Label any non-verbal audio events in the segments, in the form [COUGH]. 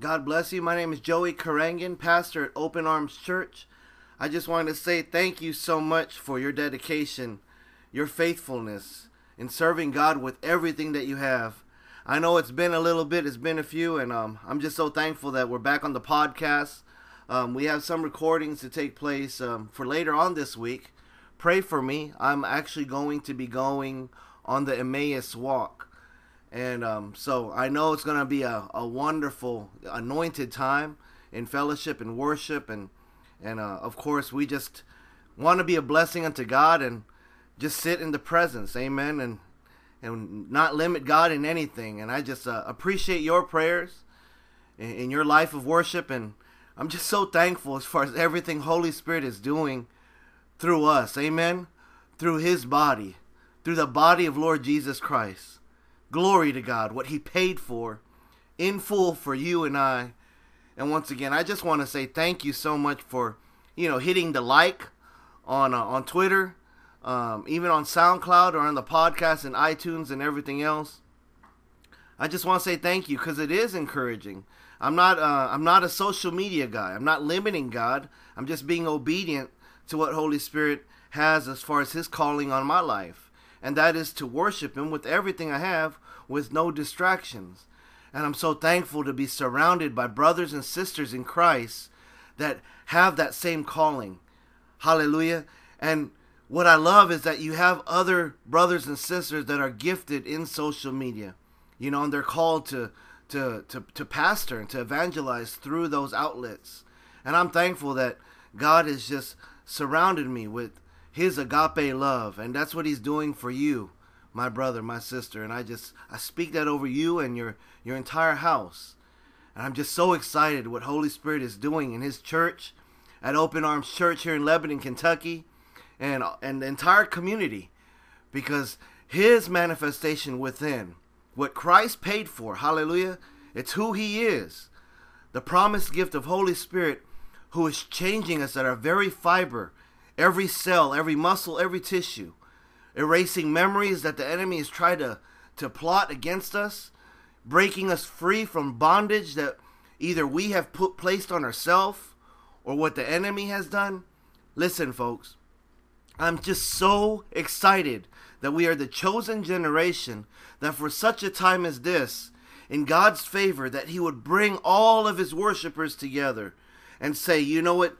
God bless you. My name is Joey Karangan, pastor at Open Arms Church. I just wanted to say thank you so much for your dedication, your faithfulness in serving God with everything that you have. I know it's been a little bit, it's been a few, and um, I'm just so thankful that we're back on the podcast. Um, we have some recordings to take place um, for later on this week. Pray for me. I'm actually going to be going on the Emmaus walk. And um, so I know it's going to be a, a wonderful, anointed time in fellowship and worship. And, and uh, of course, we just want to be a blessing unto God and just sit in the presence. Amen. And, and not limit God in anything. And I just uh, appreciate your prayers in, in your life of worship. And I'm just so thankful as far as everything Holy Spirit is doing through us. Amen. Through His body, through the body of Lord Jesus Christ. Glory to God, what He paid for in full for you and I. And once again, I just want to say thank you so much for, you know, hitting the like on uh, on Twitter, um, even on SoundCloud or on the podcast and iTunes and everything else. I just want to say thank you because it is encouraging. I'm not uh, I'm not a social media guy. I'm not limiting God. I'm just being obedient to what Holy Spirit has as far as His calling on my life, and that is to worship Him with everything I have with no distractions. And I'm so thankful to be surrounded by brothers and sisters in Christ that have that same calling. Hallelujah. And what I love is that you have other brothers and sisters that are gifted in social media. You know, and they're called to to to, to pastor and to evangelize through those outlets. And I'm thankful that God has just surrounded me with his agape love and that's what he's doing for you my brother, my sister, and I just I speak that over you and your your entire house. And I'm just so excited what Holy Spirit is doing in his church at Open Arms Church here in Lebanon, Kentucky, and and the entire community because his manifestation within what Christ paid for, hallelujah, it's who he is. The promised gift of Holy Spirit who is changing us at our very fiber, every cell, every muscle, every tissue erasing memories that the enemy has tried to, to plot against us, breaking us free from bondage that either we have put placed on ourselves or what the enemy has done. Listen, folks, I'm just so excited that we are the chosen generation that for such a time as this, in God's favor, that He would bring all of His worshipers together and say, you know what?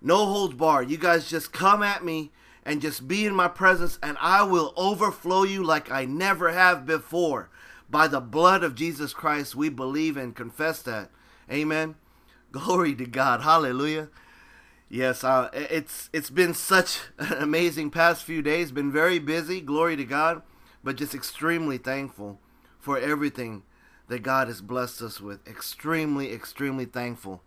No holds barred. You guys just come at me and just be in my presence, and I will overflow you like I never have before. By the blood of Jesus Christ, we believe and confess that. Amen. Glory to God. Hallelujah. Yes, uh, it's it's been such [LAUGHS] an amazing past few days. Been very busy. Glory to God, but just extremely thankful for everything that God has blessed us with. Extremely, extremely thankful.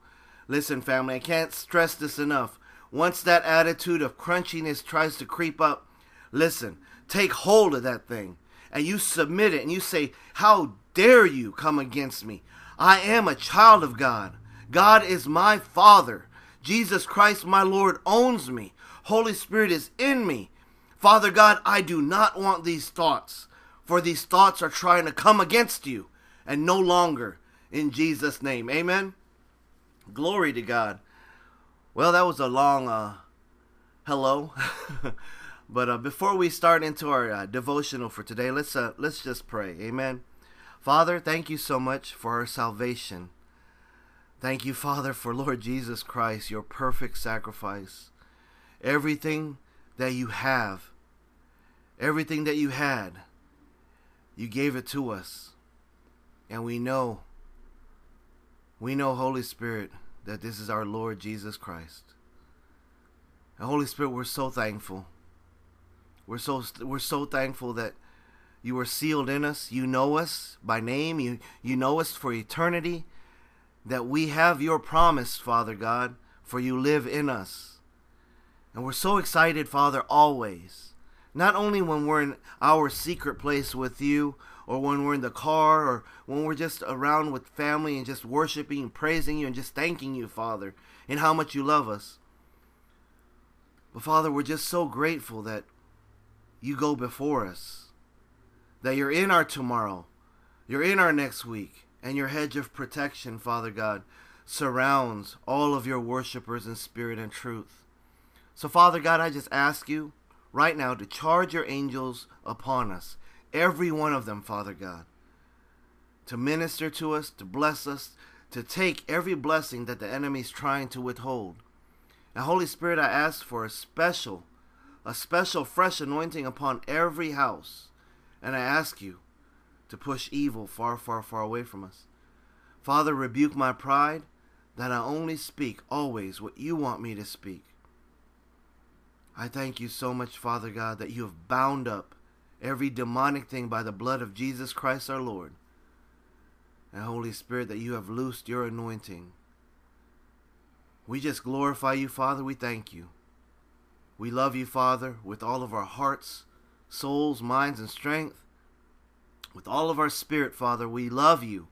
Listen, family, I can't stress this enough. Once that attitude of crunchiness tries to creep up, listen, take hold of that thing and you submit it and you say, How dare you come against me? I am a child of God. God is my Father. Jesus Christ, my Lord, owns me. Holy Spirit is in me. Father God, I do not want these thoughts, for these thoughts are trying to come against you and no longer in Jesus' name. Amen. Glory to God. Well, that was a long uh, hello. [LAUGHS] but uh, before we start into our uh, devotional for today, let's uh, let's just pray. Amen. Father, thank you so much for our salvation. Thank you, Father, for Lord Jesus Christ, your perfect sacrifice. Everything that you have, everything that you had, you gave it to us. And we know, we know, Holy Spirit, that this is our Lord Jesus Christ. And Holy Spirit, we're so thankful. We're so we're so thankful that you are sealed in us. You know us by name. You you know us for eternity. That we have your promise, Father God, for you live in us. And we're so excited, Father, always. Not only when we're in our secret place with you, or when we're in the car or when we're just around with family and just worshiping and praising you and just thanking you, Father, and how much you love us. But Father, we're just so grateful that you go before us, that you're in our tomorrow, you're in our next week, and your hedge of protection, Father God, surrounds all of your worshipers in spirit and truth. So, Father God, I just ask you right now to charge your angels upon us, every one of them, Father God, to minister to us, to bless us, to take every blessing that the enemy is trying to withhold. And Holy Spirit, I ask for a special, a special fresh anointing upon every house. And I ask you to push evil far, far, far away from us. Father, rebuke my pride that I only speak always what you want me to speak. I thank you so much, Father God, that you have bound up every demonic thing by the blood of Jesus Christ our Lord. And Holy Spirit, that you have loosed your anointing. We just glorify you, Father. We thank you. We love you, Father, with all of our hearts, souls, minds, and strength. With all of our spirit, Father, we love you.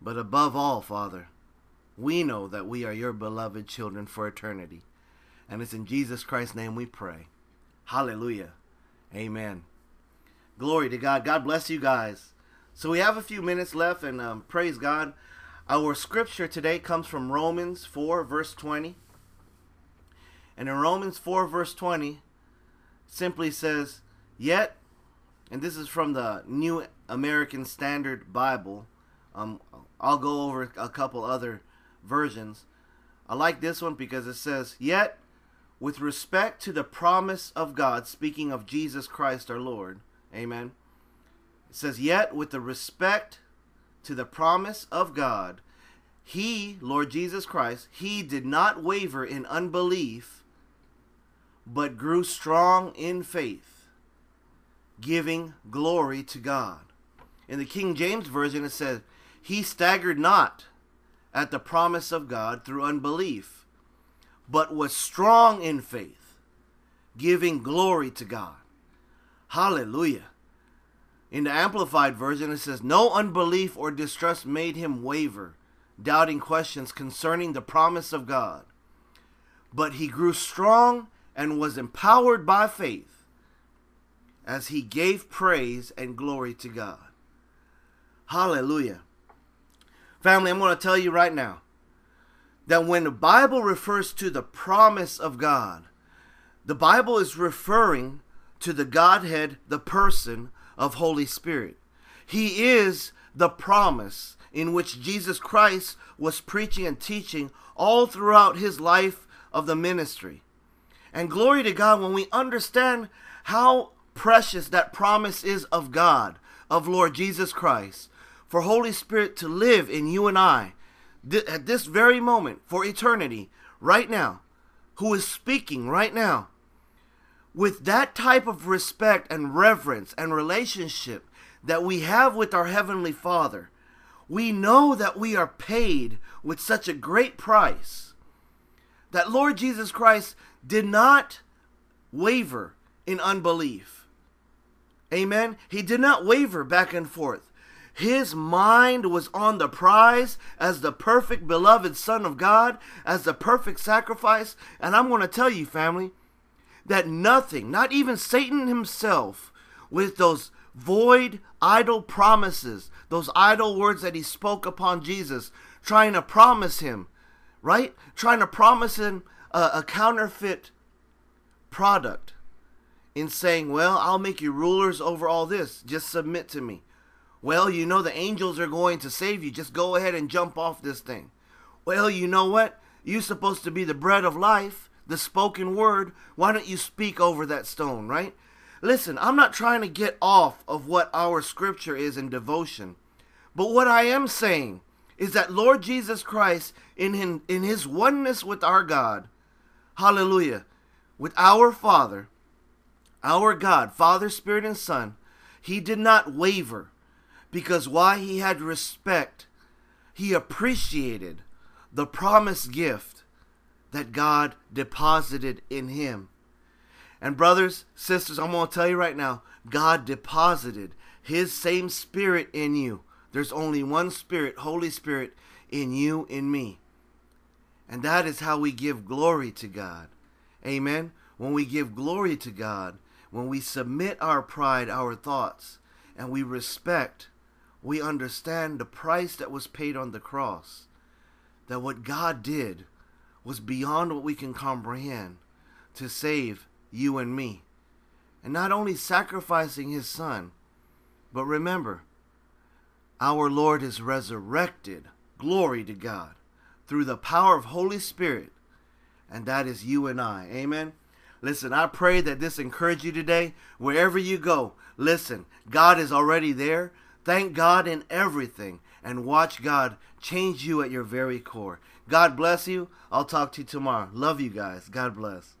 But above all, Father, we know that we are your beloved children for eternity. And it's in Jesus Christ's name we pray. Hallelujah. Amen. Glory to God. God bless you guys. So we have a few minutes left, and um, praise God. Our scripture today comes from Romans 4, verse 20. And in Romans 4, verse 20, simply says, Yet, and this is from the New American Standard Bible. Um, I'll go over a couple other versions. I like this one because it says, Yet, with respect to the promise of God, speaking of Jesus Christ our Lord, amen. It says, Yet with the respect to the promise of God, he, Lord Jesus Christ, he did not waver in unbelief, but grew strong in faith, giving glory to God. In the King James Version, it says, He staggered not at the promise of God through unbelief but was strong in faith, giving glory to God. Hallelujah. In the Amplified Version, it says, No unbelief or distrust made him waver, doubting questions concerning the promise of God. But he grew strong and was empowered by faith as he gave praise and glory to God. Hallelujah. Family, I'm going to tell you right now that when the Bible refers to the promise of God, the Bible is referring to the Godhead, the person of Holy Spirit. He is the promise in which Jesus Christ was preaching and teaching all throughout his life of the ministry. And glory to God when we understand how precious that promise is of God, of Lord Jesus Christ, for Holy Spirit to live in you and I th- at this very moment for eternity, right now, who is speaking right now, with that type of respect and reverence and relationship that we have with our Heavenly Father, we know that we are paid with such a great price that Lord Jesus Christ did not waver in unbelief. Amen. He did not waver back and forth. His mind was on the prize as the perfect beloved Son of God, as the perfect sacrifice. And I'm going to tell you, family, that nothing, not even Satan himself, with those void, idle promises, those idle words that he spoke upon Jesus, trying to promise him, right? Trying to promise him a, a counterfeit product in saying, Well, I'll make you rulers over all this. Just submit to me. Well, you know the angels are going to save you. Just go ahead and jump off this thing. Well, you know what? You're supposed to be the bread of life, the spoken word. Why don't you speak over that stone, right? Listen, I'm not trying to get off of what our scripture is in devotion. But what I am saying is that Lord Jesus Christ, in, him, in his oneness with our God, hallelujah, with our Father, our God, Father, Spirit, and Son, he did not waver because why he had respect, he appreciated the promised gift that God deposited in him. And, brothers, sisters, I'm going to tell you right now God deposited his same spirit in you. There's only one spirit, Holy Spirit, in you, in me. And that is how we give glory to God. Amen. When we give glory to God, when we submit our pride, our thoughts, and we respect we understand the price that was paid on the cross. That what God did was beyond what we can comprehend to save you and me. And not only sacrificing his son, but remember, our Lord is resurrected. Glory to God. Through the power of Holy Spirit. And that is you and I. Amen. Listen, I pray that this encourage you today. Wherever you go, listen, God is already there. Thank God in everything and watch God change you at your very core. God bless you. I'll talk to you tomorrow. Love you guys. God bless.